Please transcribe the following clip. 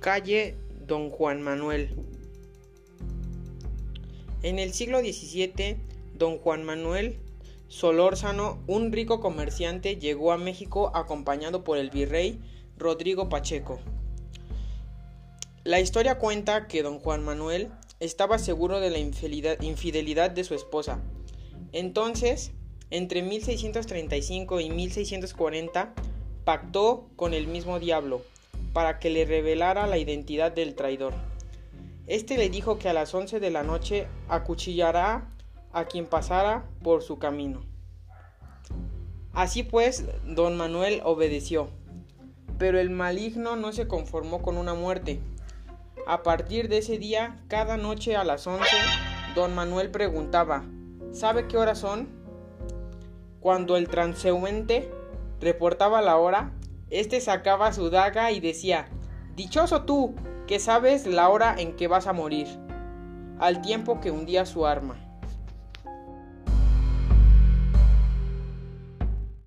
Calle Don Juan Manuel. En el siglo XVII, Don Juan Manuel Solórzano, un rico comerciante, llegó a México acompañado por el virrey Rodrigo Pacheco. La historia cuenta que don Juan Manuel estaba seguro de la infidelidad de su esposa. Entonces, entre 1635 y 1640, pactó con el mismo diablo para que le revelara la identidad del traidor. Este le dijo que a las 11 de la noche acuchillará a quien pasara por su camino. Así pues, don Manuel obedeció, pero el maligno no se conformó con una muerte. A partir de ese día, cada noche a las 11, don Manuel preguntaba, ¿sabe qué horas son? Cuando el transeúnte reportaba la hora, este sacaba su daga y decía, Dichoso tú, que sabes la hora en que vas a morir, al tiempo que hundía su arma.